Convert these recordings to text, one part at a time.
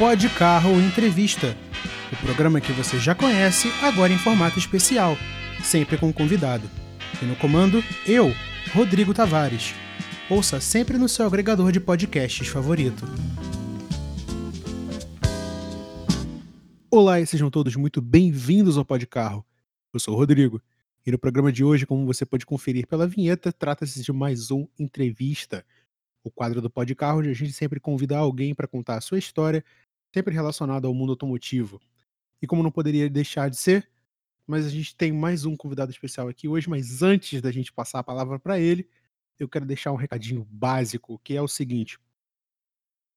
Pode Carro Entrevista, o programa que você já conhece, agora em formato especial, sempre com um convidado. E no comando, eu, Rodrigo Tavares. Ouça sempre no seu agregador de podcasts favorito. Olá e sejam todos muito bem-vindos ao Pode Carro. Eu sou o Rodrigo. E no programa de hoje, como você pode conferir pela vinheta, trata-se de mais um entrevista. O quadro do Pode Carro, onde a gente sempre convida alguém para contar a sua história, sempre relacionado ao mundo automotivo. E como não poderia deixar de ser, mas a gente tem mais um convidado especial aqui hoje, mas antes da gente passar a palavra para ele, eu quero deixar um recadinho básico, que é o seguinte: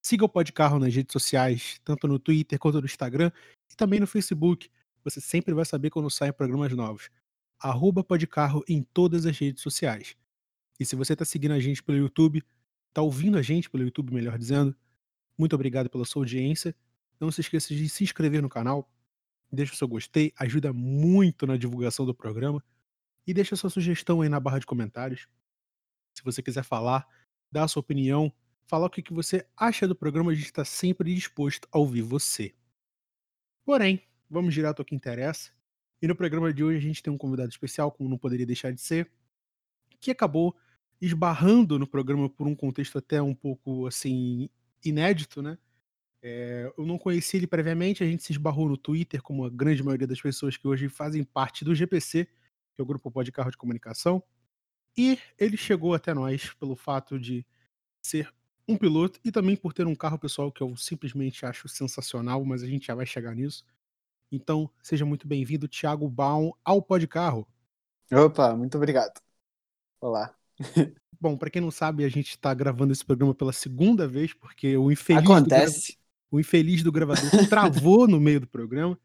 siga o Pode Carro nas redes sociais, tanto no Twitter quanto no Instagram e também no Facebook. Você sempre vai saber quando saem programas novos arroba podcarro em todas as redes sociais. E se você está seguindo a gente pelo YouTube, está ouvindo a gente pelo YouTube, melhor dizendo, muito obrigado pela sua audiência. Não se esqueça de se inscrever no canal, deixa o seu gostei, ajuda muito na divulgação do programa e deixa sua sugestão aí na barra de comentários. Se você quiser falar, dar a sua opinião, falar o que você acha do programa, a gente está sempre disposto a ouvir você. Porém, vamos direto ao que interessa. E no programa de hoje a gente tem um convidado especial, como não poderia deixar de ser, que acabou esbarrando no programa por um contexto até um pouco assim inédito, né? É, eu não conheci ele previamente, a gente se esbarrou no Twitter, como a grande maioria das pessoas que hoje fazem parte do GPC, que é o Grupo Pode Carro de Comunicação. E ele chegou até nós pelo fato de ser um piloto e também por ter um carro pessoal que eu simplesmente acho sensacional, mas a gente já vai chegar nisso. Então, seja muito bem-vindo, Thiago Baum, ao Pod Carro. Opa, muito obrigado. Olá. Bom, para quem não sabe, a gente está gravando esse programa pela segunda vez, porque o infeliz, Acontece. O infeliz do gravador travou no meio do programa.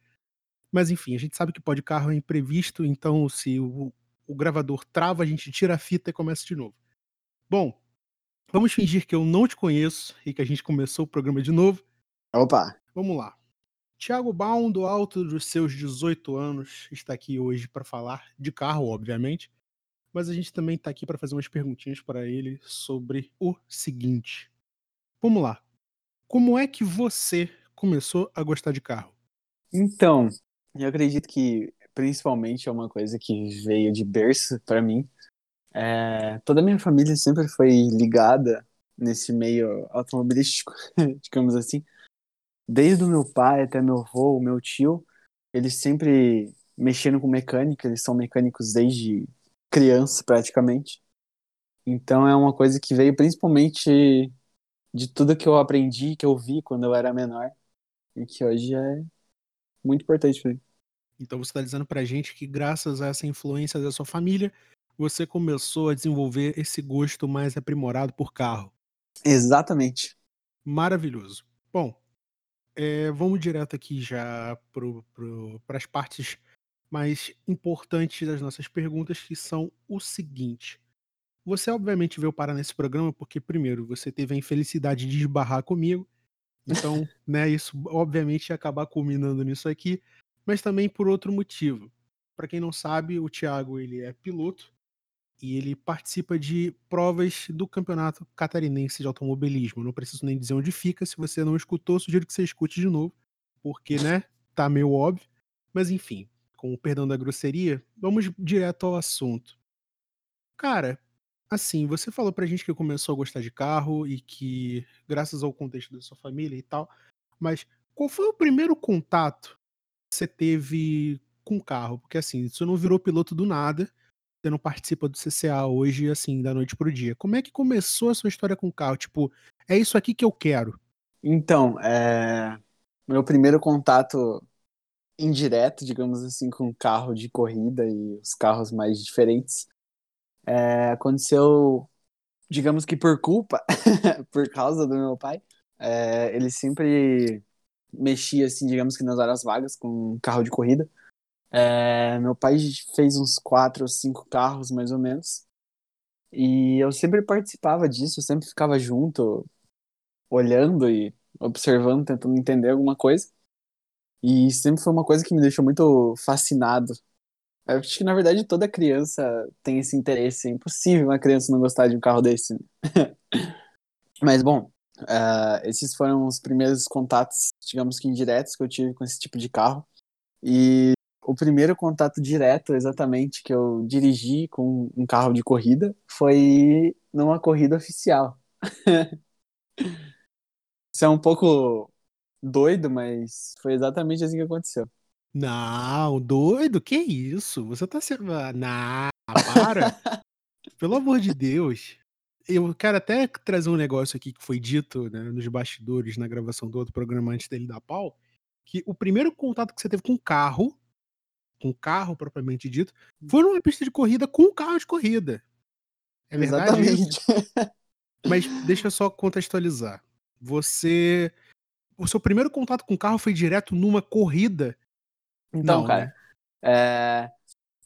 Mas enfim, a gente sabe que Pod Carro é imprevisto, então se o, o gravador trava, a gente tira a fita e começa de novo. Bom, vamos fingir que eu não te conheço e que a gente começou o programa de novo. Opa. Vamos lá. Tiago Baum, do alto dos seus 18 anos, está aqui hoje para falar de carro, obviamente, mas a gente também está aqui para fazer umas perguntinhas para ele sobre o seguinte. Vamos lá. Como é que você começou a gostar de carro? Então, eu acredito que principalmente é uma coisa que veio de berço para mim. É, toda a minha família sempre foi ligada nesse meio automobilístico, digamos assim desde o meu pai até meu avô, o meu tio, eles sempre mexendo com mecânica, eles são mecânicos desde criança praticamente. Então é uma coisa que veio principalmente de tudo que eu aprendi, que eu vi quando eu era menor e que hoje é muito importante para mim. Então você está dizendo para gente que graças a essa influência da sua família, você começou a desenvolver esse gosto mais aprimorado por carro. Exatamente. Maravilhoso. Bom, é, vamos direto aqui já para as partes mais importantes das nossas perguntas, que são o seguinte. Você obviamente veio parar nesse programa porque, primeiro, você teve a infelicidade de esbarrar comigo. Então, né, isso obviamente ia acabar culminando nisso aqui, mas também por outro motivo. Para quem não sabe, o Thiago ele é piloto e ele participa de provas do Campeonato Catarinense de Automobilismo. Não preciso nem dizer onde fica, se você não escutou, sugiro que você escute de novo, porque, né, tá meio óbvio. Mas enfim, com o perdão da grosseria, vamos direto ao assunto. Cara, assim, você falou pra gente que começou a gostar de carro e que, graças ao contexto da sua família e tal, mas qual foi o primeiro contato que você teve com carro? Porque assim, você não virou piloto do nada, você não participa do CCA hoje, assim, da noite pro dia. Como é que começou a sua história com carro? Tipo, é isso aqui que eu quero. Então, é... meu primeiro contato indireto, digamos assim, com carro de corrida e os carros mais diferentes, é... aconteceu, digamos que por culpa, por causa do meu pai. É... Ele sempre mexia, assim, digamos que nas horas vagas com carro de corrida. É, meu pai fez uns quatro ou cinco carros, mais ou menos. E eu sempre participava disso, eu sempre ficava junto, olhando e observando, tentando entender alguma coisa. E sempre foi uma coisa que me deixou muito fascinado. Eu acho que, na verdade, toda criança tem esse interesse. É impossível uma criança não gostar de um carro desse. Mas, bom, Uh, esses foram os primeiros contatos, digamos que indiretos, que eu tive com esse tipo de carro. E o primeiro contato direto, exatamente, que eu dirigi com um carro de corrida foi numa corrida oficial. Isso é um pouco doido, mas foi exatamente assim que aconteceu. Não, doido? Que isso? Você tá sendo. Ah, não, para! Pelo amor de Deus. Eu quero até trazer um negócio aqui que foi dito né, nos bastidores, na gravação do outro programa antes dele dar pau. Que o primeiro contato que você teve com o carro, com o carro propriamente dito, foi numa pista de corrida com um carro de corrida. É verdade? Exatamente. Mas deixa eu só contextualizar. Você. O seu primeiro contato com o carro foi direto numa corrida? Então, Não, cara. Né? É...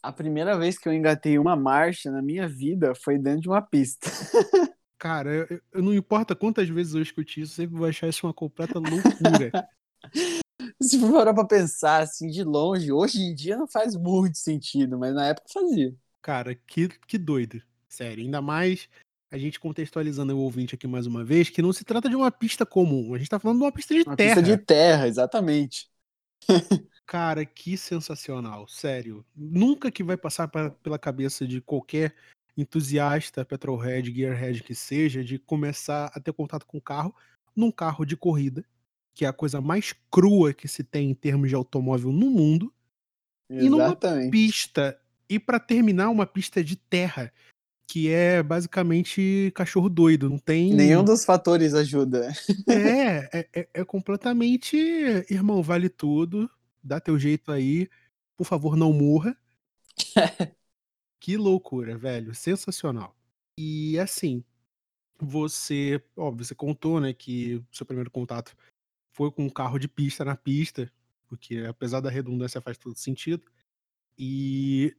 A primeira vez que eu engatei uma marcha na minha vida foi dentro de uma pista. Cara, eu, eu, não importa quantas vezes eu escute isso, sempre vou achar isso uma completa loucura. Se for parar pra pensar assim de longe, hoje em dia não faz muito sentido, mas na época fazia. Cara, que, que doido. Sério, ainda mais a gente contextualizando o ouvinte aqui mais uma vez, que não se trata de uma pista comum, a gente tá falando de uma pista de uma terra. Pista de terra, exatamente. Cara, que sensacional, sério. Nunca que vai passar pra, pela cabeça de qualquer entusiasta, petrolhead, gearhead que seja, de começar a ter contato com o carro num carro de corrida, que é a coisa mais crua que se tem em termos de automóvel no mundo, Exatamente. e numa pista, e para terminar, uma pista de terra, que é basicamente cachorro doido, não tem. Nenhum dos fatores ajuda. É, é, é, é completamente. Irmão, vale tudo, dá teu jeito aí, por favor, não morra. que loucura, velho, sensacional. E assim, você, óbvio, você contou, né, que o seu primeiro contato foi com um carro de pista na pista, porque apesar da redundância faz todo sentido. E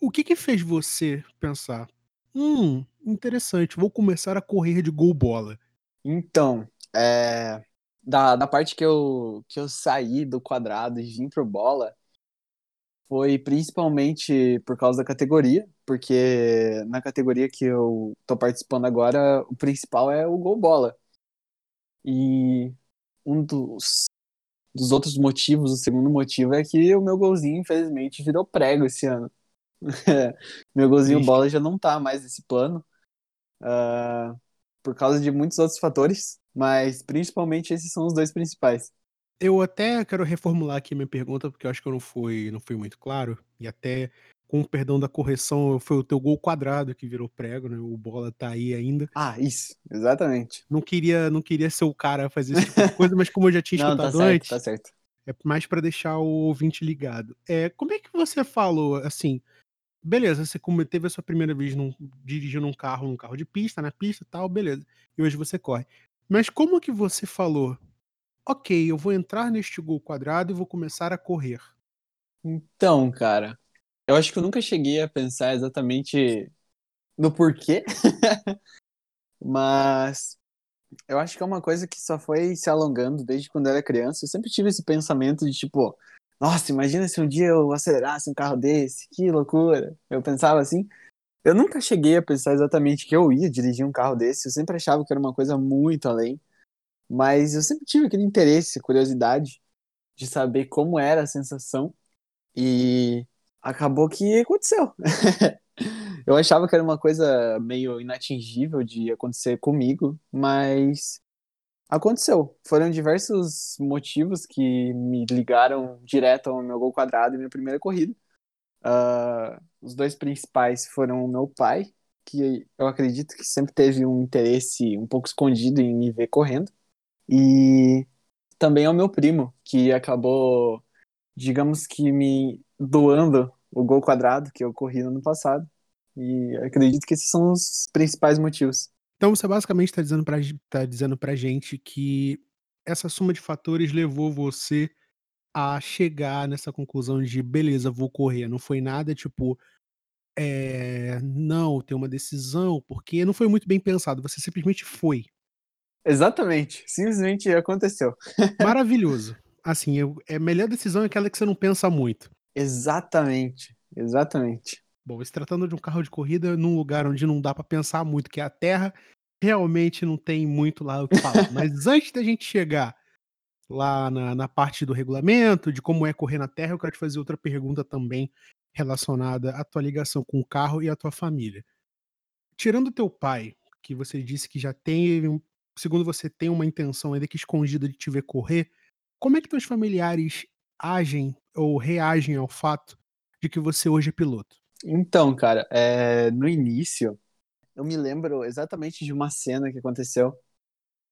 o que que fez você pensar, Hum, interessante. Vou começar a correr de gol bola. Então, é, da, da parte que eu, que eu saí do quadrado e vim pro bola, foi principalmente por causa da categoria, porque na categoria que eu tô participando agora, o principal é o gol bola. E um dos, dos outros motivos, o segundo motivo é que o meu golzinho, infelizmente, virou prego esse ano. Meu golzinho bola já não tá mais nesse plano. Uh, por causa de muitos outros fatores, mas principalmente esses são os dois principais. Eu até quero reformular aqui minha pergunta, porque eu acho que eu não fui, não fui muito claro, e até com o perdão da correção, foi o teu gol quadrado que virou prego, né? O bola tá aí ainda. Ah, isso, exatamente. Não queria, não queria ser o cara a fazer esse tipo de coisa, mas como eu já tinha não, tá escutado tá certo, antes, tá certo. é mais para deixar o ouvinte ligado. É, como é que você falou, assim, beleza, você teve a sua primeira vez num, dirigindo um carro, um carro de pista, na pista tal, beleza. E hoje você corre. Mas como que você falou, ok, eu vou entrar neste gol quadrado e vou começar a correr? Então, cara, eu acho que eu nunca cheguei a pensar exatamente no porquê, mas eu acho que é uma coisa que só foi se alongando desde quando eu era criança. Eu sempre tive esse pensamento de tipo, nossa, imagina se um dia eu acelerasse um carro desse, que loucura. Eu pensava assim. Eu nunca cheguei a pensar exatamente que eu ia dirigir um carro desse, eu sempre achava que era uma coisa muito além. Mas eu sempre tive aquele interesse, curiosidade de saber como era a sensação. E acabou que aconteceu. eu achava que era uma coisa meio inatingível de acontecer comigo, mas Aconteceu. Foram diversos motivos que me ligaram direto ao meu gol quadrado e minha primeira corrida. Uh, os dois principais foram o meu pai, que eu acredito que sempre teve um interesse um pouco escondido em me ver correndo, e também ao meu primo, que acabou, digamos que, me doando o gol quadrado que eu corri no ano passado. E acredito que esses são os principais motivos. Então você basicamente está dizendo para tá dizendo pra gente que essa soma de fatores levou você a chegar nessa conclusão de beleza, vou correr. Não foi nada tipo, é, não, tem uma decisão, porque não foi muito bem pensado, você simplesmente foi. Exatamente, simplesmente aconteceu. Maravilhoso. Assim, eu, é a melhor decisão é aquela que você não pensa muito. Exatamente, exatamente. Bom, se tratando de um carro de corrida num lugar onde não dá para pensar muito, que é a terra, realmente não tem muito lá o que falar. Mas antes da gente chegar lá na, na parte do regulamento, de como é correr na terra, eu quero te fazer outra pergunta também relacionada à tua ligação com o carro e à tua família. Tirando teu pai, que você disse que já tem, segundo você, tem uma intenção ainda que escondida de te ver correr, como é que teus familiares agem ou reagem ao fato de que você hoje é piloto? Então, cara, é, no início, eu me lembro exatamente de uma cena que aconteceu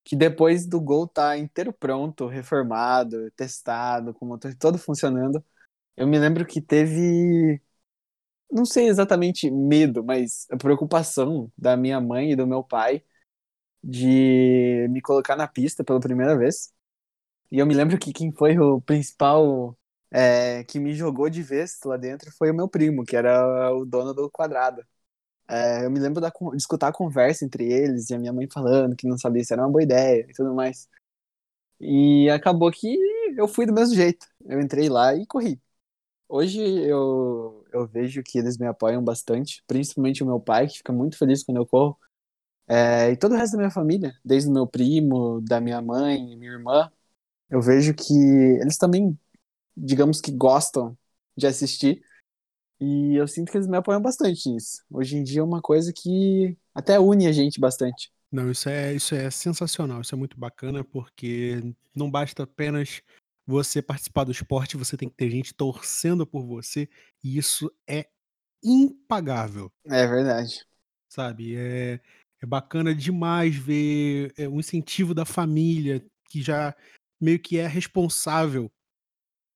que depois do gol tá inteiro pronto, reformado, testado, com o motor todo funcionando, eu me lembro que teve não sei exatamente medo, mas a preocupação da minha mãe e do meu pai de me colocar na pista pela primeira vez. E eu me lembro que quem foi o principal é, que me jogou de vez lá dentro foi o meu primo, que era o dono do quadrado. É, eu me lembro da, de escutar a conversa entre eles e a minha mãe falando que não sabia se era uma boa ideia e tudo mais. E acabou que eu fui do mesmo jeito. Eu entrei lá e corri. Hoje eu, eu vejo que eles me apoiam bastante, principalmente o meu pai, que fica muito feliz quando eu corro. É, e todo o resto da minha família, desde o meu primo, da minha mãe, minha irmã, eu vejo que eles também, digamos que gostam de assistir. E eu sinto que eles me apoiam bastante nisso. Hoje em dia é uma coisa que até une a gente bastante. Não, isso é, isso é sensacional, isso é muito bacana, porque não basta apenas você participar do esporte, você tem que ter gente torcendo por você, e isso é impagável. É verdade. Sabe? É, é bacana demais ver é, o incentivo da família, que já meio que é responsável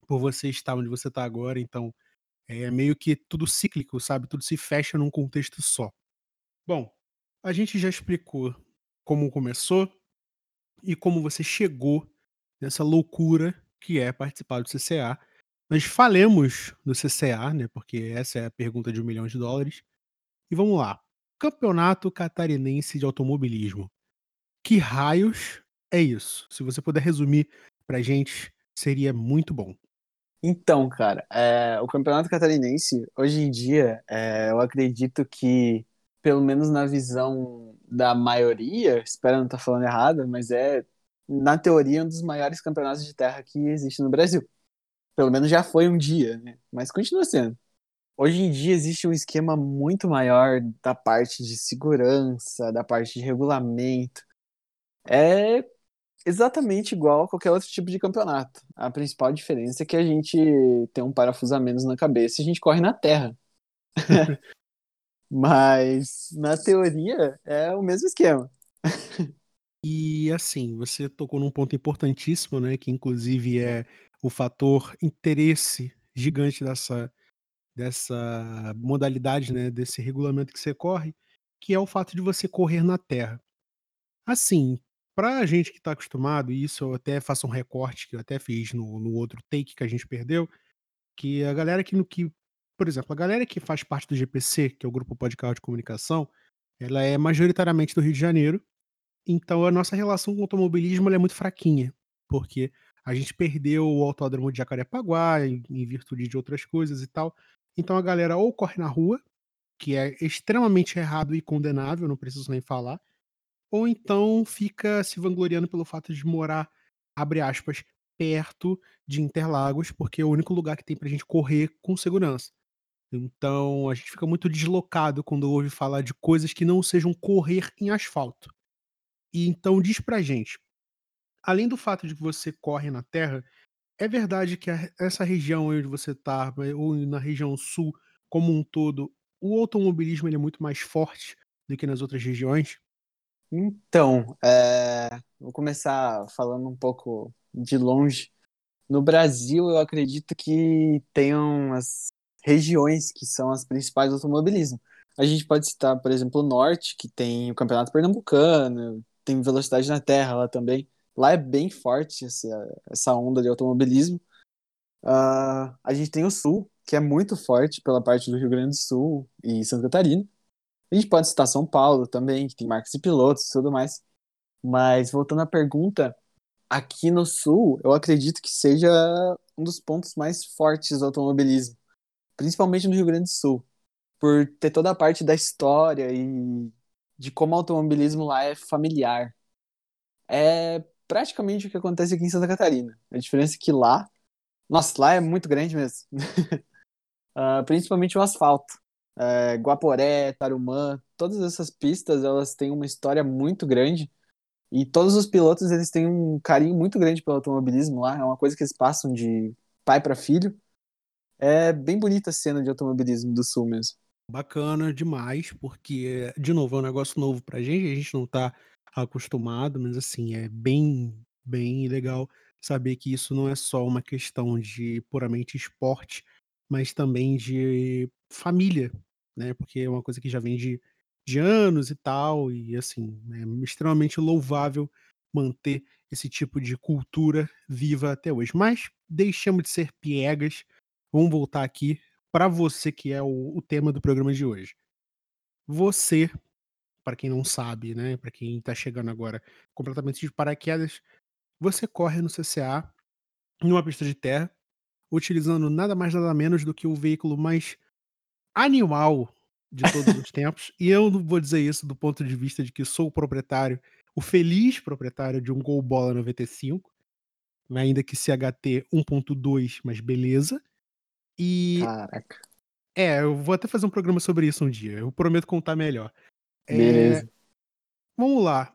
por você estar onde você está agora, então é meio que tudo cíclico, sabe? Tudo se fecha num contexto só. Bom, a gente já explicou como começou e como você chegou nessa loucura que é participar do CCA. Nós falemos do CCA, né? Porque essa é a pergunta de um milhão de dólares. E vamos lá. Campeonato Catarinense de Automobilismo. Que raios é isso? Se você puder resumir pra gente, seria muito bom. Então, cara, é, o Campeonato Catarinense, hoje em dia, é, eu acredito que, pelo menos na visão da maioria, espero não estar falando errado, mas é na teoria, um dos maiores campeonatos de terra que existe no Brasil. Pelo menos já foi um dia, né? Mas continua sendo. Hoje em dia existe um esquema muito maior da parte de segurança, da parte de regulamento. É exatamente igual a qualquer outro tipo de campeonato. A principal diferença é que a gente tem um parafuso a menos na cabeça e a gente corre na terra. Mas na teoria é o mesmo esquema. E assim, você tocou num ponto importantíssimo, né, que inclusive é o fator interesse gigante dessa dessa modalidade, né, desse regulamento que você corre, que é o fato de você correr na terra. Assim, pra gente que tá acostumado, e isso eu até faço um recorte que eu até fiz no no outro take que a gente perdeu, que a galera que no que por exemplo, a galera que faz parte do GPC, que é o Grupo Pode Carro de Comunicação, ela é majoritariamente do Rio de Janeiro, então a nossa relação com o automobilismo é muito fraquinha, porque a gente perdeu o autódromo de Jacarepaguá em, em virtude de outras coisas e tal. Então a galera ou corre na rua, que é extremamente errado e condenável, não preciso nem falar, ou então fica se vangloriando pelo fato de morar, abre aspas, perto de Interlagos, porque é o único lugar que tem pra gente correr com segurança. Então a gente fica muito deslocado quando ouve falar de coisas que não sejam correr em asfalto. E então diz pra gente, além do fato de que você corre na terra, é verdade que essa região onde você está, ou na região sul como um todo, o automobilismo é muito mais forte do que nas outras regiões? Então, é, vou começar falando um pouco de longe. No Brasil, eu acredito que tenham as regiões que são as principais do automobilismo. A gente pode citar, por exemplo, o Norte, que tem o Campeonato Pernambucano, tem velocidade na terra lá também. Lá é bem forte essa, essa onda de automobilismo. Uh, a gente tem o Sul, que é muito forte pela parte do Rio Grande do Sul e Santa Catarina. A gente pode citar São Paulo também, que tem marcas e pilotos e tudo mais. Mas voltando à pergunta, aqui no Sul, eu acredito que seja um dos pontos mais fortes do automobilismo, principalmente no Rio Grande do Sul, por ter toda a parte da história e de como o automobilismo lá é familiar. É praticamente o que acontece aqui em Santa Catarina. A diferença é que lá, nossa, lá é muito grande mesmo. uh, principalmente o asfalto. É, Guaporé, Tarumã, todas essas pistas, elas têm uma história muito grande. E todos os pilotos, eles têm um carinho muito grande pelo automobilismo lá. É uma coisa que eles passam de pai para filho. É bem bonita a cena de automobilismo do Sul mesmo. Bacana demais, porque, de novo, é um negócio novo pra gente, a gente não tá acostumado, mas assim, é bem, bem legal saber que isso não é só uma questão de puramente esporte, mas também de família, né? Porque é uma coisa que já vem de, de anos e tal, e assim, é extremamente louvável manter esse tipo de cultura viva até hoje. Mas deixamos de ser piegas, vamos voltar aqui para você que é o, o tema do programa de hoje. Você, para quem não sabe, né, para quem está chegando agora completamente de paraquedas, você corre no CCA numa pista de terra, utilizando nada mais nada menos do que o veículo mais animal de todos os tempos. E eu não vou dizer isso do ponto de vista de que sou o proprietário, o feliz proprietário de um Gol Bola 95, ainda que CHT 1.2, mas beleza. E. Caraca. É, eu vou até fazer um programa sobre isso um dia. Eu prometo contar melhor. Beleza. É, vamos lá.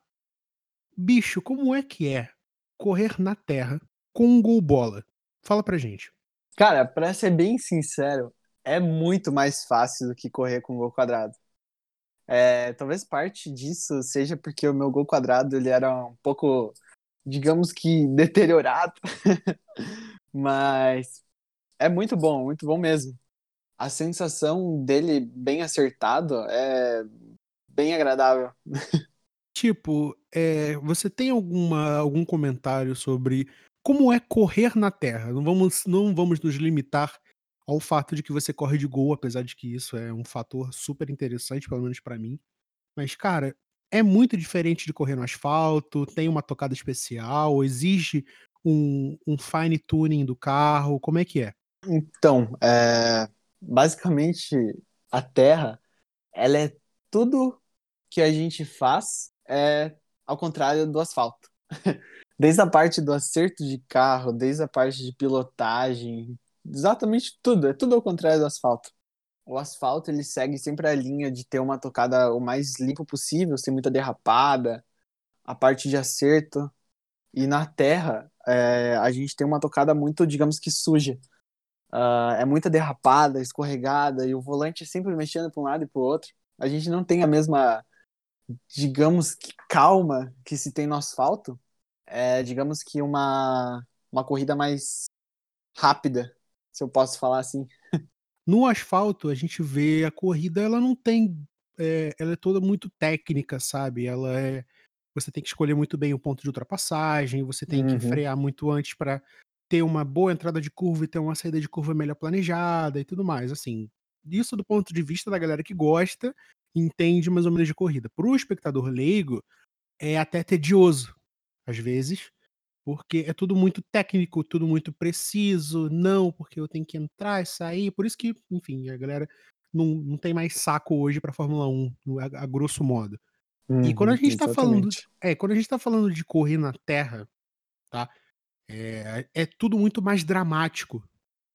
Bicho, como é que é correr na terra com um gol bola? Fala pra gente. Cara, pra ser bem sincero, é muito mais fácil do que correr com gol quadrado. É, talvez parte disso seja porque o meu gol quadrado ele era um pouco, digamos que, deteriorado. Mas é muito bom, muito bom mesmo. A sensação dele bem acertado é bem agradável. Tipo, é, você tem alguma, algum comentário sobre como é correr na Terra? Não vamos, não vamos nos limitar ao fato de que você corre de gol, apesar de que isso é um fator super interessante, pelo menos para mim. Mas, cara, é muito diferente de correr no asfalto, tem uma tocada especial, exige um, um fine tuning do carro, como é que é? Então, é, basicamente, a Terra, ela é tudo que a gente faz é ao contrário do asfalto. Desde a parte do acerto de carro, desde a parte de pilotagem, exatamente tudo, é tudo ao contrário do asfalto. O asfalto ele segue sempre a linha de ter uma tocada o mais limpo possível, sem muita derrapada, a parte de acerto. E na terra, é, a gente tem uma tocada muito, digamos que suja. Uh, é muita derrapada, escorregada, e o volante é sempre mexendo para um lado e para o outro. A gente não tem a mesma, digamos que calma que se tem no asfalto. É, digamos que uma, uma corrida mais rápida, se eu posso falar assim. No asfalto, a gente vê a corrida, ela não tem. É, ela é toda muito técnica, sabe? Ela é. Você tem que escolher muito bem o ponto de ultrapassagem, você tem uhum. que frear muito antes para ter uma boa entrada de curva e ter uma saída de curva melhor planejada e tudo mais. Assim, isso do ponto de vista da galera que gosta, entende mais ou menos de corrida. Para o espectador leigo, é até tedioso, às vezes, porque é tudo muito técnico, tudo muito preciso. Não, porque eu tenho que entrar e sair. Por isso que, enfim, a galera não, não tem mais saco hoje para Fórmula 1, a, a grosso modo. Uhum, e quando a gente está falando, é, quando a gente tá falando de correr na Terra, tá? É, é tudo muito mais dramático,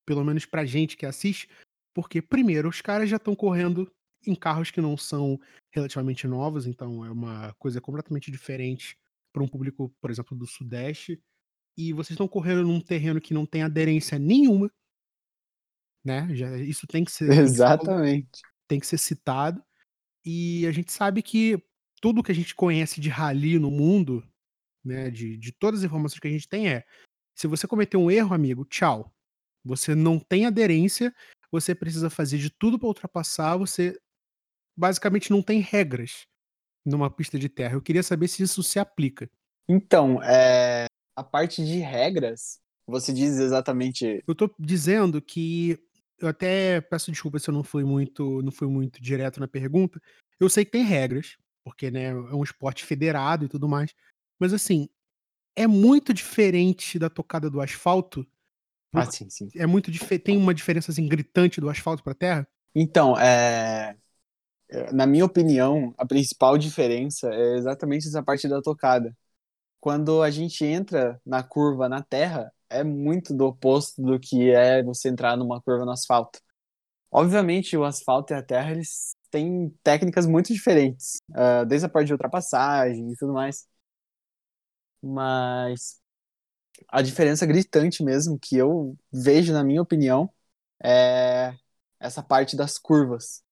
pelo menos pra gente que assiste, porque primeiro os caras já estão correndo em carros que não são relativamente novos, então é uma coisa completamente diferente para um público, por exemplo, do Sudeste. E vocês estão correndo num terreno que não tem aderência nenhuma, né? Já, isso tem que ser. Exatamente. Tem que ser citado. E a gente sabe que tudo que a gente conhece de rally no mundo, né, de, de todas as informações que a gente tem é se você cometer um erro, amigo, tchau. Você não tem aderência, você precisa fazer de tudo para ultrapassar, você basicamente não tem regras numa pista de terra. Eu queria saber se isso se aplica. Então, é... a parte de regras, você diz exatamente. Eu tô dizendo que eu até peço desculpa se eu não fui muito, não fui muito direto na pergunta. Eu sei que tem regras, porque né, é um esporte federado e tudo mais. Mas assim, é muito diferente da tocada do asfalto. Ah, sim, sim. É muito tem uma diferença assim gritante do asfalto para terra? Então, é, na minha opinião, a principal diferença é exatamente essa parte da tocada. Quando a gente entra na curva na terra, é muito do oposto do que é você entrar numa curva no asfalto. Obviamente, o asfalto e a terra, eles têm técnicas muito diferentes, uh, desde a parte de ultrapassagem e tudo mais. Mas a diferença gritante mesmo que eu vejo, na minha opinião, é essa parte das curvas.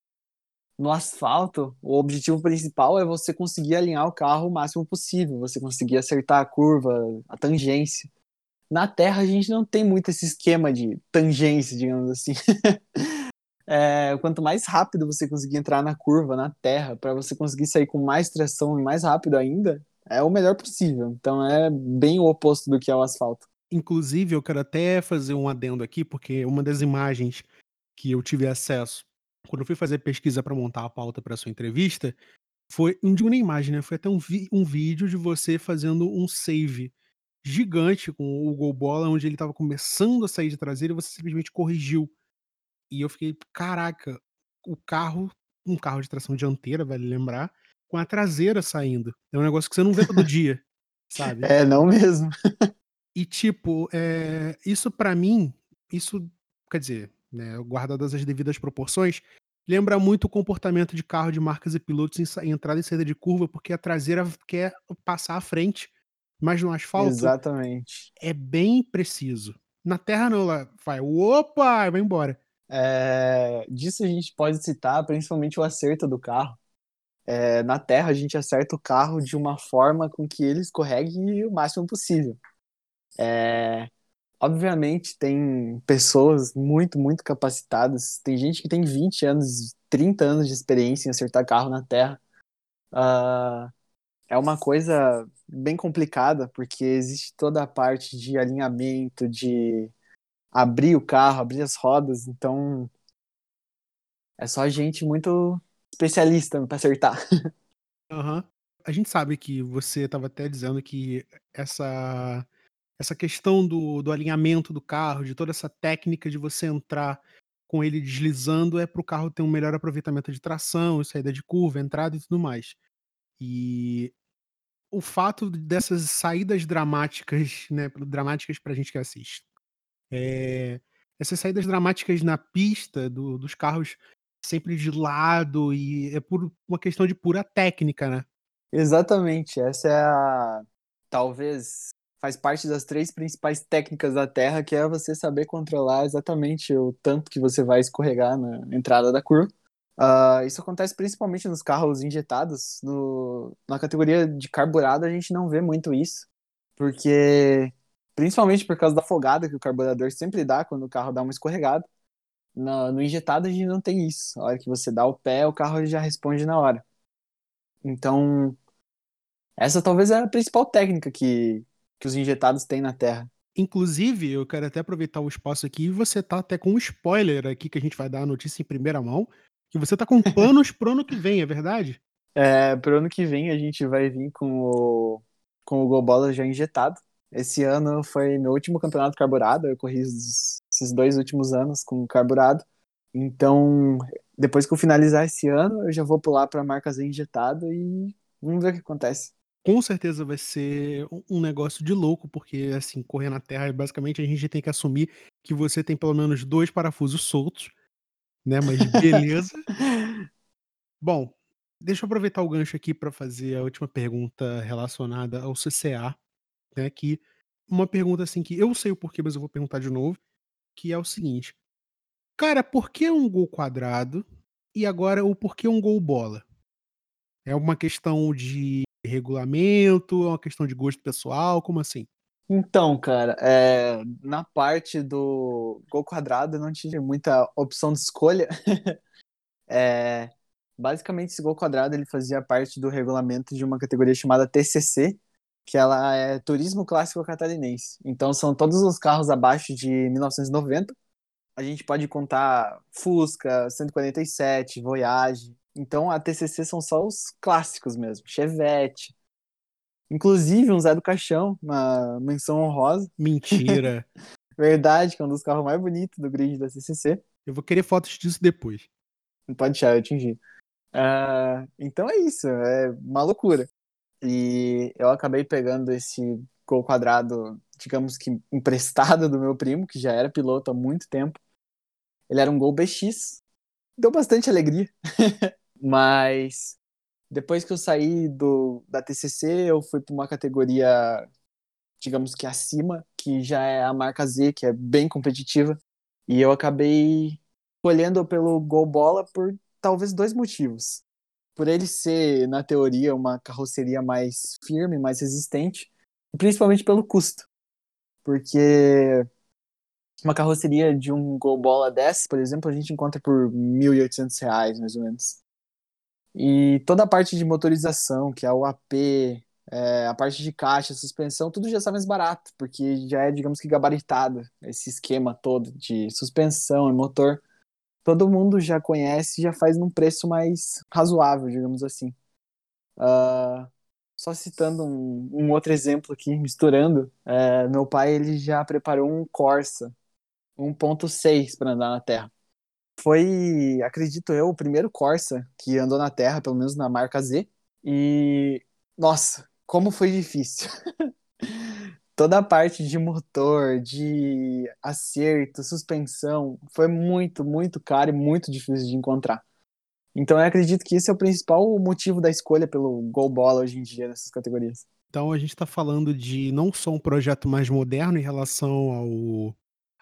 No asfalto, o objetivo principal é você conseguir alinhar o carro o máximo possível, você conseguir acertar a curva, a tangência. Na terra, a gente não tem muito esse esquema de tangência, digamos assim. é, quanto mais rápido você conseguir entrar na curva, na terra, para você conseguir sair com mais tração e mais rápido ainda, é o melhor possível. Então é bem o oposto do que é o asfalto. Inclusive, eu quero até fazer um adendo aqui, porque uma das imagens que eu tive acesso quando eu fui fazer pesquisa para montar a pauta para sua entrevista, foi, não digo nem imagem, né? Foi até um, vi, um vídeo de você fazendo um save gigante com o gol bola, onde ele estava começando a sair de traseira e você simplesmente corrigiu. E eu fiquei, caraca, o carro, um carro de tração dianteira, vale lembrar, com a traseira saindo. É um negócio que você não vê todo dia, sabe? É, não mesmo. e tipo, é, isso para mim, isso, quer dizer, né, guardadas as devidas proporções, lembra muito o comportamento de carro de marcas e pilotos em, entrada e saída de curva, porque a traseira quer passar à frente, mas no asfalto Exatamente. é bem preciso. Na terra não, ela vai, opa, vai embora. É, disso a gente pode citar principalmente o acerto do carro. É, na terra a gente acerta o carro de uma forma com que ele escorregue o máximo possível. É, obviamente tem pessoas muito, muito capacitadas. Tem gente que tem 20 anos, 30 anos de experiência em acertar carro na terra. Uh, é uma coisa bem complicada, porque existe toda a parte de alinhamento, de abrir o carro, abrir as rodas, então é só gente muito especialista para acertar. Uhum. A gente sabe que você estava até dizendo que essa essa questão do, do alinhamento do carro, de toda essa técnica de você entrar com ele deslizando, é para o carro ter um melhor aproveitamento de tração, saída de curva, entrada e tudo mais. E o fato dessas saídas dramáticas, né, dramáticas para a gente que assiste, é, essas saídas dramáticas na pista do, dos carros sempre de lado e é por uma questão de pura técnica, né? Exatamente, essa é a talvez faz parte das três principais técnicas da Terra, que é você saber controlar exatamente o tanto que você vai escorregar na entrada da curva. Uh, isso acontece principalmente nos carros injetados. No, na categoria de carburado, a gente não vê muito isso, porque principalmente por causa da afogada que o carburador sempre dá quando o carro dá uma escorregada. No, no injetado, a gente não tem isso. A hora que você dá o pé, o carro já responde na hora. Então, essa talvez é a principal técnica que, que os injetados têm na Terra. Inclusive, eu quero até aproveitar o espaço aqui e você tá até com um spoiler aqui que a gente vai dar a notícia em primeira mão, que você tá com planos pro ano que vem, é verdade? É, pro ano que vem a gente vai vir com o, com o Golbola já injetado. Esse ano foi meu último campeonato carburado, eu corri esses dois últimos anos com carburado. Então, depois que eu finalizar esse ano, eu já vou pular para marcas injetado e vamos ver o que acontece com certeza vai ser um negócio de louco, porque assim, correr na Terra, basicamente a gente tem que assumir que você tem pelo menos dois parafusos soltos, né? Mas beleza. Bom, deixa eu aproveitar o gancho aqui para fazer a última pergunta relacionada ao CCA, né? Que uma pergunta assim que eu sei o porquê, mas eu vou perguntar de novo, que é o seguinte: Cara, por que um gol quadrado e agora o porquê um gol bola? É uma questão de regulamento? É uma questão de gosto pessoal? Como assim? Então, cara, é, na parte do gol quadrado eu não tive muita opção de escolha. é, basicamente, esse gol quadrado ele fazia parte do regulamento de uma categoria chamada TCC, que ela é Turismo Clássico Catarinense. Então, são todos os carros abaixo de 1990. A gente pode contar Fusca, 147, Voyage, então a TCC são só os clássicos mesmo, Chevette. Inclusive um Zé do Caixão, uma menção honrosa. Mentira. Verdade, que é um dos carros mais bonitos do grid da TCC. Eu vou querer fotos disso depois. Não pode deixar, eu atingi. Uh, então é isso, é uma loucura. E eu acabei pegando esse gol quadrado, digamos que emprestado do meu primo, que já era piloto há muito tempo. Ele era um gol BX, deu bastante alegria. Mas depois que eu saí do, da TCC, eu fui para uma categoria, digamos que acima, que já é a marca Z, que é bem competitiva. E eu acabei escolhendo pelo Gol Bola por talvez dois motivos. Por ele ser, na teoria, uma carroceria mais firme, mais resistente, principalmente pelo custo. Porque uma carroceria de um Gol Bola dessa, por exemplo, a gente encontra por R$ 1.800, mais ou menos. E toda a parte de motorização, que é o AP, é, a parte de caixa, suspensão, tudo já está mais barato, porque já é, digamos que, gabaritado esse esquema todo de suspensão e motor. Todo mundo já conhece já faz num preço mais razoável, digamos assim. Uh, só citando um, um, outro exemplo aqui, misturando, é, meu pai ele já preparou um Corsa 1.6 para andar na Terra foi, acredito eu, o primeiro Corsa que andou na Terra, pelo menos na marca Z. E, nossa, como foi difícil. Toda a parte de motor, de acerto, suspensão, foi muito, muito caro e muito difícil de encontrar. Então eu acredito que esse é o principal motivo da escolha pelo Gol Bola hoje em dia nessas categorias. Então a gente está falando de não só um projeto mais moderno em relação ao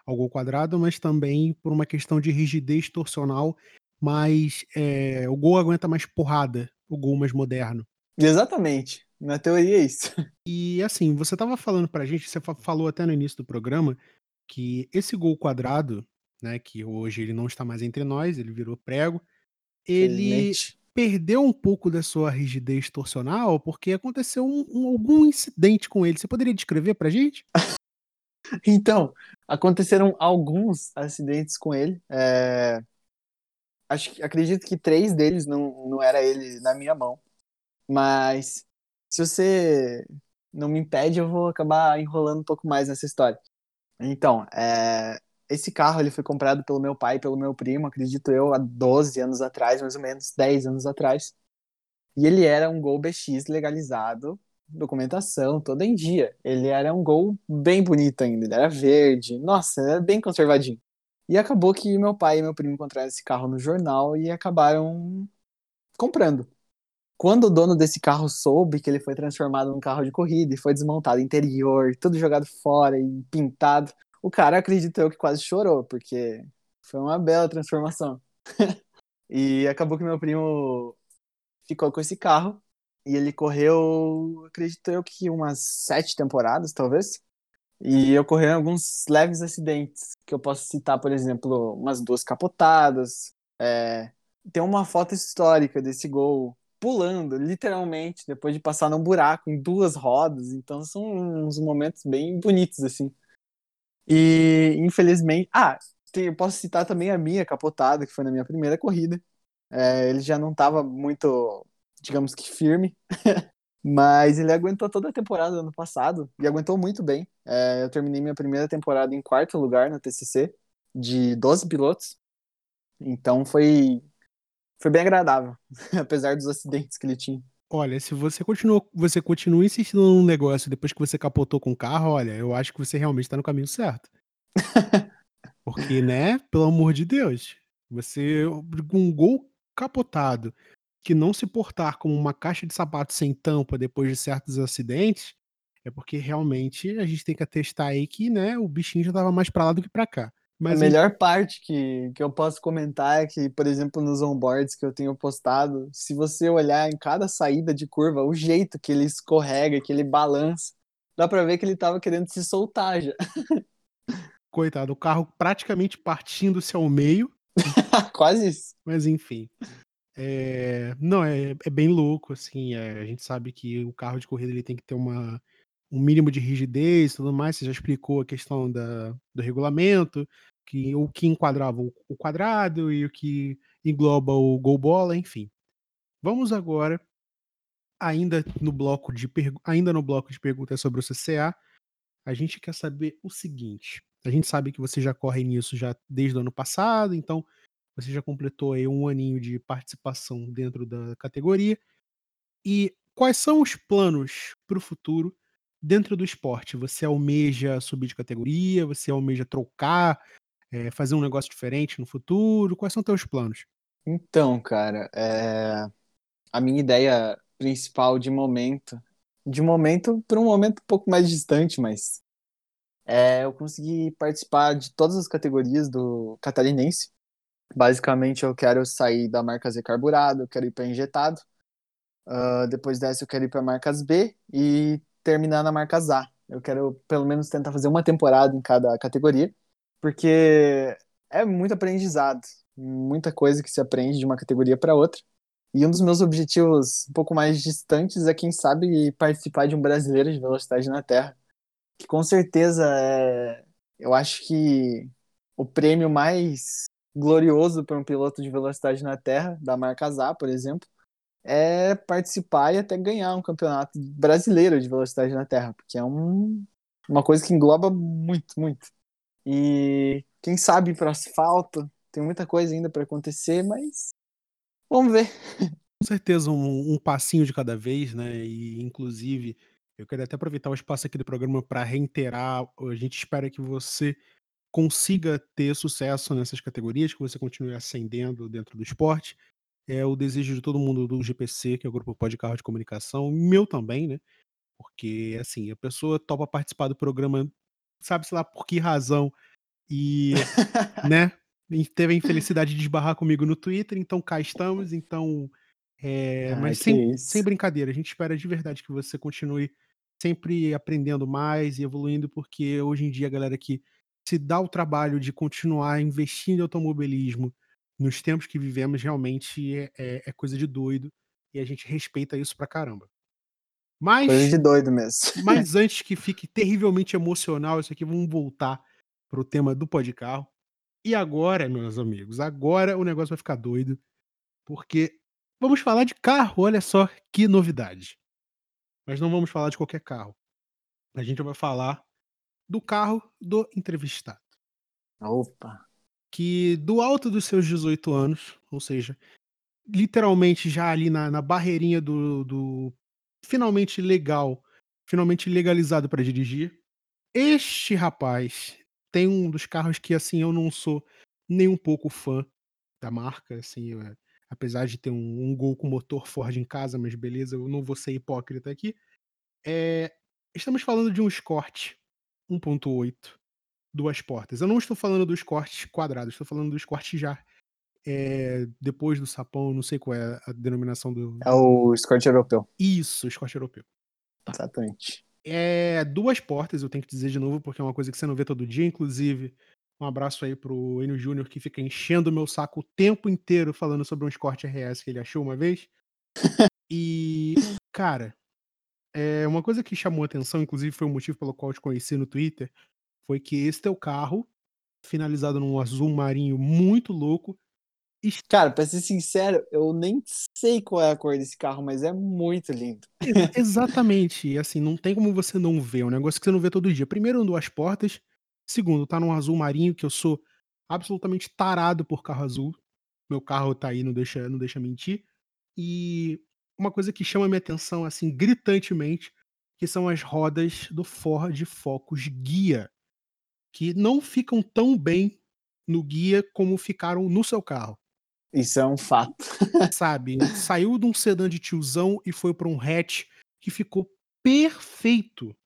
ao gol quadrado, mas também por uma questão de rigidez torcional, mas é, o gol aguenta mais porrada, o gol mais moderno. Exatamente. Na teoria é isso. E assim, você estava falando pra gente, você falou até no início do programa, que esse gol quadrado, né, que hoje ele não está mais entre nós, ele virou prego, ele perdeu um pouco da sua rigidez torcional porque aconteceu um, um, algum incidente com ele. Você poderia descrever pra gente? Então, aconteceram alguns acidentes com ele. É... Acho, acredito que três deles não, não era ele na minha mão. Mas se você não me impede, eu vou acabar enrolando um pouco mais nessa história. Então, é... esse carro ele foi comprado pelo meu pai e pelo meu primo, acredito eu, há 12 anos atrás, mais ou menos, 10 anos atrás. E ele era um Gol BX legalizado documentação toda em dia. Ele era um gol bem bonito ainda, ele era verde, nossa, era bem conservadinho. E acabou que meu pai e meu primo encontraram esse carro no jornal e acabaram comprando. Quando o dono desse carro soube que ele foi transformado num carro de corrida e foi desmontado interior, tudo jogado fora e pintado, o cara acreditou que quase chorou, porque foi uma bela transformação. e acabou que meu primo ficou com esse carro e ele correu, acredito eu que umas sete temporadas, talvez. E ocorreram alguns leves acidentes, que eu posso citar, por exemplo, umas duas capotadas. É... Tem uma foto histórica desse gol pulando, literalmente, depois de passar num buraco em duas rodas. Então são uns momentos bem bonitos, assim. E, infelizmente... Ah, tem, eu posso citar também a minha capotada, que foi na minha primeira corrida. É, ele já não estava muito digamos que firme. Mas ele aguentou toda a temporada do ano passado e aguentou muito bem. É, eu terminei minha primeira temporada em quarto lugar na TCC, de 12 pilotos. Então foi, foi bem agradável, apesar dos acidentes que ele tinha. Olha, se você continua, você continua insistindo num negócio depois que você capotou com o carro, olha, eu acho que você realmente está no caminho certo. Porque, né, pelo amor de Deus, você com um gol capotado que não se portar como uma caixa de sapato sem tampa depois de certos acidentes, é porque realmente a gente tem que atestar aí que, né, o bichinho já tava mais para lá do que para cá. Mas a melhor parte que, que eu posso comentar é que, por exemplo, nos onboards que eu tenho postado, se você olhar em cada saída de curva, o jeito que ele escorrega, que ele balança, dá para ver que ele tava querendo se soltar já. Coitado, o carro praticamente partindo-se ao meio. Quase isso. Mas enfim. É, não, é, é bem louco, assim, é, a gente sabe que o carro de corrida ele tem que ter uma, um mínimo de rigidez e tudo mais, você já explicou a questão da, do regulamento, que o que enquadrava o, o quadrado e o que engloba o gol bola, enfim. Vamos agora, ainda no bloco de ainda no bloco de perguntas sobre o CCA, a gente quer saber o seguinte. A gente sabe que você já corre nisso já desde o ano passado, então Você já completou aí um aninho de participação dentro da categoria. E quais são os planos para o futuro dentro do esporte? Você almeja subir de categoria? Você almeja trocar? É, fazer um negócio diferente no futuro? Quais são teus planos? Então, cara, é... a minha ideia principal de momento, de momento para um momento um pouco mais distante, mas é eu consegui participar de todas as categorias do catarinense. Basicamente, eu quero sair da marca Z carburado, eu quero ir para injetado. Uh, depois dessa, eu quero ir para marcas B e terminar na marca A. Eu quero pelo menos tentar fazer uma temporada em cada categoria, porque é muito aprendizado, muita coisa que se aprende de uma categoria para outra. E um dos meus objetivos um pouco mais distantes é, quem sabe, participar de um brasileiro de velocidade na Terra. Que com certeza é. Eu acho que o prêmio mais glorioso para um piloto de velocidade na Terra, da marca ZA, por exemplo, é participar e até ganhar um campeonato brasileiro de velocidade na Terra, porque é um, uma coisa que engloba muito, muito. E quem sabe para asfalto, tem muita coisa ainda para acontecer, mas vamos ver. Com certeza, um, um, passinho de cada vez, né? E inclusive, eu queria até aproveitar o espaço aqui do programa para reiterar. A gente espera que você consiga ter sucesso nessas categorias, que você continue ascendendo dentro do esporte. É o desejo de todo mundo do GPC, que é o Grupo Pode Carro de Comunicação, meu também, né? Porque, assim, a pessoa topa participar do programa, sabe-se lá por que razão, e, né, teve a infelicidade de esbarrar comigo no Twitter, então cá estamos, então. É, mas sem, sem brincadeira, a gente espera de verdade que você continue sempre aprendendo mais e evoluindo, porque hoje em dia a galera que se dá o trabalho de continuar investindo em automobilismo nos tempos que vivemos realmente é, é, é coisa de doido e a gente respeita isso pra caramba. Mas, coisa de doido mesmo. mas antes que fique terrivelmente emocional isso aqui, vamos voltar pro tema do carro. E agora, meus amigos, agora o negócio vai ficar doido, porque vamos falar de carro, olha só que novidade. Mas não vamos falar de qualquer carro. A gente vai falar do carro do entrevistado. Opa! Que do alto dos seus 18 anos, ou seja, literalmente já ali na, na barreirinha do, do finalmente legal, finalmente legalizado para dirigir, este rapaz tem um dos carros que assim eu não sou nem um pouco fã da marca, assim, é, apesar de ter um, um, Gol com motor Ford em casa, mas beleza, eu não vou ser hipócrita aqui. É, estamos falando de um Escort 1.8, duas portas. Eu não estou falando do Escort quadrado, estou falando do Escort já é, depois do sapão, não sei qual é a denominação do. É o Escort europeu. Isso, Escort europeu. Tá. Exatamente. É duas portas, eu tenho que dizer de novo, porque é uma coisa que você não vê todo dia, inclusive. Um abraço aí pro Enio Júnior, que fica enchendo o meu saco o tempo inteiro falando sobre um Escort RS que ele achou uma vez. e, cara, é uma coisa que chamou atenção, inclusive foi o motivo pelo qual eu te conheci no Twitter, foi que esse teu carro, finalizado num azul marinho muito louco. Cara, pra ser sincero, eu nem sei qual é a cor desse carro, mas é muito lindo. Ex exatamente. E assim, não tem como você não ver. É um negócio que você não vê todo dia. Primeiro, duas portas. Segundo, tá num azul marinho, que eu sou absolutamente tarado por carro azul. Meu carro tá aí, não deixa, não deixa mentir. E uma coisa que chama minha atenção, assim, gritantemente, que são as rodas do Ford Focus Guia, que não ficam tão bem no guia como ficaram no seu carro. Isso é um fato. Sabe? Saiu de um sedã de tiozão e foi para um hatch que ficou perfeito.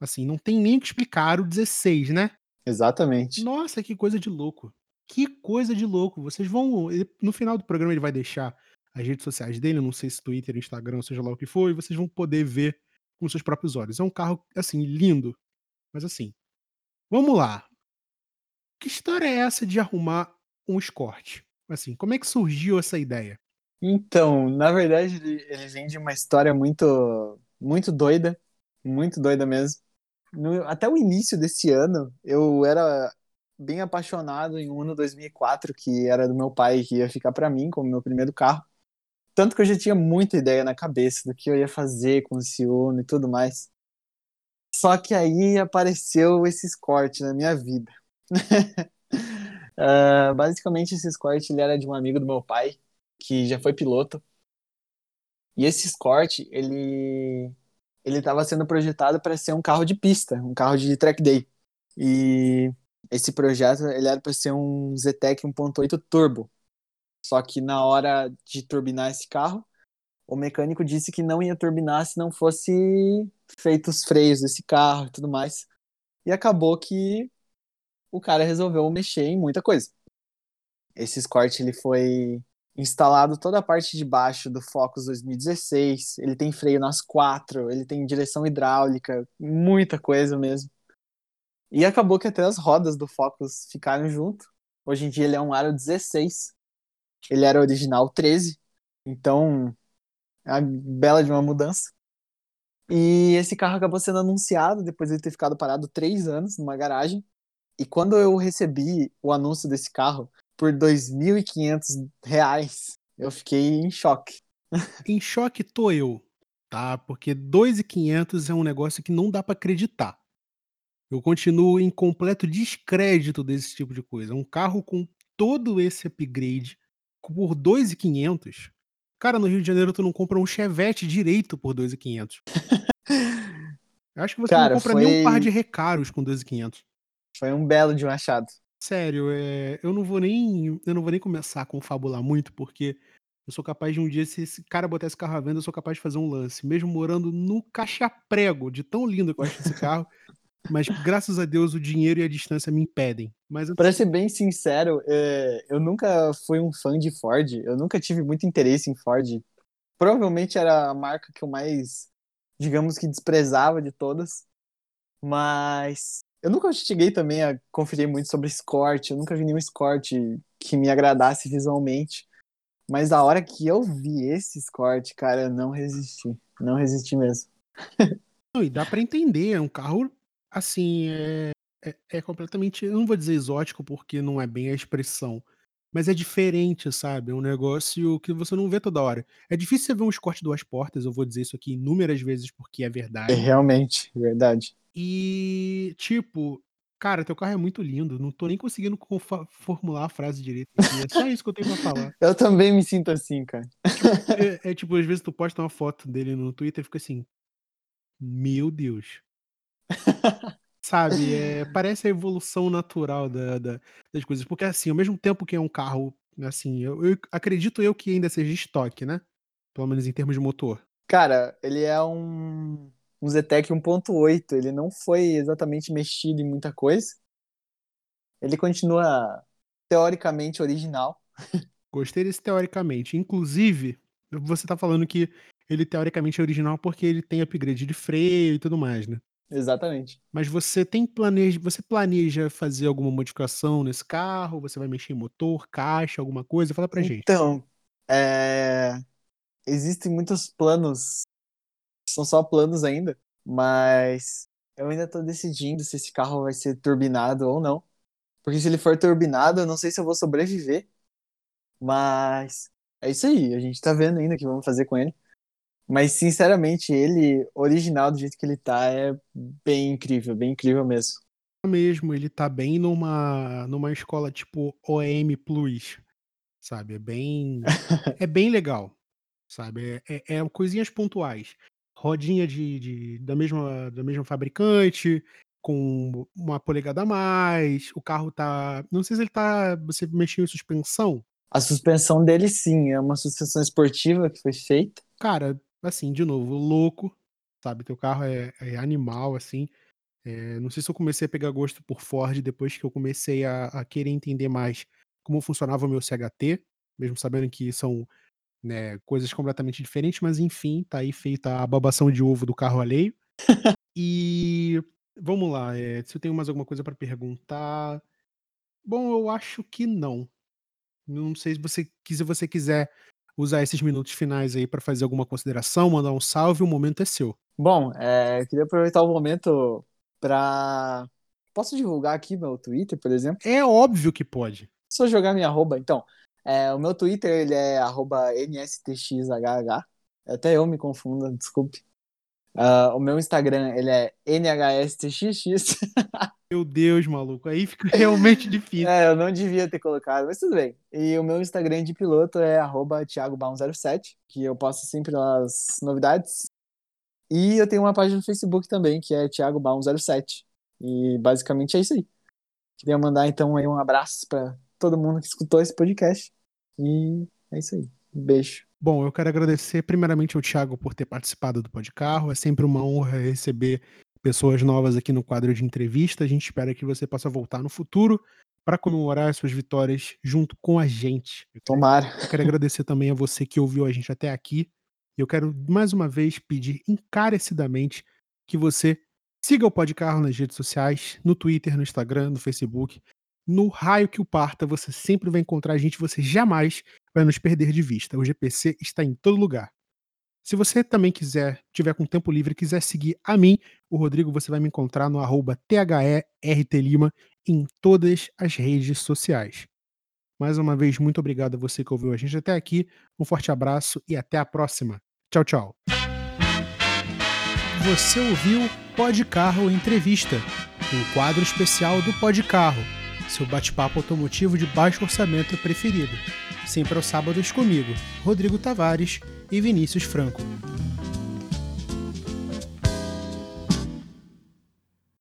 Assim, não tem nem o que explicar o 16, né? Exatamente. Nossa, que coisa de louco. Que coisa de louco. Vocês vão. No final do programa ele vai deixar as redes sociais dele, não sei se Twitter, Instagram, seja lá o que for, e vocês vão poder ver com seus próprios olhos. É um carro, assim, lindo. Mas assim, vamos lá. Que história é essa de arrumar um Escort? Assim, como é que surgiu essa ideia? Então, na verdade, ele, ele vem de uma história muito, muito doida, muito doida mesmo. No, até o início desse ano, eu era bem apaixonado em um Uno 2004, que era do meu pai, que ia ficar para mim como meu primeiro carro. Tanto que eu já tinha muita ideia na cabeça do que eu ia fazer com esse Uno e tudo mais. Só que aí apareceu esses cortes na minha vida. Uh, basicamente, esse Escort ele era de um amigo do meu pai, que já foi piloto. E esse Escort, ele ele estava sendo projetado para ser um carro de pista, um carro de track day. E esse projeto ele era para ser um Zetec 1.8 turbo. Só que na hora de turbinar esse carro, o mecânico disse que não ia turbinar se não fosse feitos os freios desse carro e tudo mais. E acabou que o cara resolveu mexer em muita coisa. Esse Escort ele foi instalado toda a parte de baixo do Focus 2016. Ele tem freio nas quatro, ele tem direção hidráulica, muita coisa mesmo. E acabou que até as rodas do Focus ficaram junto. Hoje em dia ele é um aro 16. Ele era original 13. Então, é bela de uma mudança. E esse carro acabou sendo anunciado depois de ter ficado parado três anos numa garagem. E quando eu recebi o anúncio desse carro por R$ 2.500, eu fiquei em choque. em choque tô eu, tá? Porque R$ 2.500 é um negócio que não dá para acreditar. Eu continuo em completo descrédito desse tipo de coisa. Um carro com todo esse upgrade por 2.500. Cara, no Rio de Janeiro tu não compra um Chevette direito por 2.500. Acho que você Cara, não compra foi... nem um par de recaros com 2.500. Foi um belo de um achado. Sério, é, eu não vou nem eu não vou nem começar a confabular muito, porque eu sou capaz de um dia, se esse cara botar esse carro à venda, eu sou capaz de fazer um lance, mesmo morando no caixa-prego, de tão lindo que eu acho esse carro. Mas graças a Deus o dinheiro e a distância me impedem. Mas Pra ser bem sincero, é, eu nunca fui um fã de Ford. Eu nunca tive muito interesse em Ford. Provavelmente era a marca que eu mais, digamos que desprezava de todas. Mas eu nunca cheguei também a conferir muito sobre Escort. Eu nunca vi nenhum Escort que me agradasse visualmente. Mas a hora que eu vi esse Escort, cara, eu não resisti. Não resisti mesmo. E dá para entender, é um carro Assim, é é é completamente eu não vou dizer exótico, porque não é bem a expressão, mas é diferente, sabe, é um negócio que você não vê toda hora. É difícil você ver um Escort 2 portas, eu vou dizer isso aqui inúmeras vezes, porque é verdade. É realmente, verdade. E, tipo, cara, teu carro é muito lindo, não tô nem conseguindo formular a frase direito é só isso que eu tenho pra falar. Eu também me sinto assim, cara. É é tipo, às vezes tu posta uma foto dele no Twitter e fica assim: "Meu Deus". Sabe, é, parece a evolução natural da, da, das coisas. Porque, assim, ao mesmo tempo que é um carro, assim, eu, eu acredito eu que ainda seja estoque, né? Pelo menos em termos de motor. Cara, ele é um, um Zetec 1.8. Ele não foi exatamente mexido em muita coisa. Ele continua teoricamente original. Gostei desse teoricamente. Inclusive, você tá falando que ele teoricamente é original porque ele tem upgrade de freio e tudo mais, né? Exatamente. Mas você tem planeja você planeja fazer alguma modificação nesse carro? Você vai mexer em motor, caixa, alguma coisa? Fala pra gente. Então, é... existem muitos planos, são só planos ainda, mas eu ainda tô decidindo se esse carro vai ser turbinado ou não. Porque se ele for turbinado, eu não sei se eu vou sobreviver. Mas é isso aí, a gente tá vendo ainda o que vamos fazer com ele. Mas, sinceramente, ele, original do jeito que ele tá, é bem incrível, bem incrível mesmo. Mesmo, ele tá bem numa, numa escola tipo OM Plus, sabe? É bem, é bem legal, sabe? É, é, é coisinhas pontuais. Rodinha de, de, da, mesma, da mesma fabricante, com uma polegada a mais. O carro tá. Não sei se ele tá. Você mexeu em suspensão? A suspensão dele, sim, é uma suspensão esportiva que foi feita. Cara, assim, de novo, louco, sabe? Teu carro é, é animal, assim. É, não sei se eu comecei a pegar gosto por Ford depois que eu comecei a, a, querer entender mais como funcionava o meu CHT, mesmo sabendo que são né, coisas completamente diferentes, mas enfim, tá aí feita a babação de ovo do carro alheio. e vamos lá, é, se eu tenho mais alguma coisa para perguntar. Bom, eu acho que não. Não sei se você, se você quiser usar esses minutos finais aí para fazer alguma consideração, mandar um salve, o momento é seu. Bom, é, queria aproveitar o momento para Posso divulgar aqui meu Twitter, por exemplo? É óbvio que pode. Só jogar minha arroba, então. É, o meu Twitter ele é arroba nstxhh. Até eu me confundo, desculpe. Uh, o meu Instagram ele é nhstxx. Meu Deus, maluco. Aí fica realmente difícil. É, eu não devia ter colocado, mas tudo bem. E o meu Instagram de piloto é thiagobaum07, que eu posto sempre as novidades. E eu tenho uma página no Facebook também, que é thiagobaum07. E basicamente é isso aí. Queria mandar então aí um abraço para todo mundo que escutou esse podcast. E é isso aí. Um beijo. Bom, eu quero agradecer primeiramente ao Thiago por ter participado do Podcarro. É sempre uma honra receber pessoas novas aqui no quadro de entrevista. A gente espera que você possa voltar no futuro para comemorar as suas vitórias junto com a gente. Eu quero, Tomara. eu quero agradecer também a você que ouviu a gente até aqui. Eu quero mais uma vez pedir encarecidamente que você siga o Podcarro nas redes sociais, no Twitter, no Instagram, no Facebook. No raio que o parta, você sempre vai encontrar a gente, você jamais vai nos perder de vista. O GPC está em todo lugar. Se você também quiser, tiver com tempo livre, quiser seguir a mim, o Rodrigo, você vai me encontrar no arroba THERTLima em todas as redes sociais. Mais uma vez, muito obrigado a você que ouviu a gente até aqui. Um forte abraço e até a próxima. Tchau, tchau. Você ouviu Pod Carro Entrevista, um quadro especial do Pod Carro, seu bate-papo automotivo de baixo orçamento preferido. Sempre aos sábados comigo, Rodrigo Tavares e Vinícius Franco.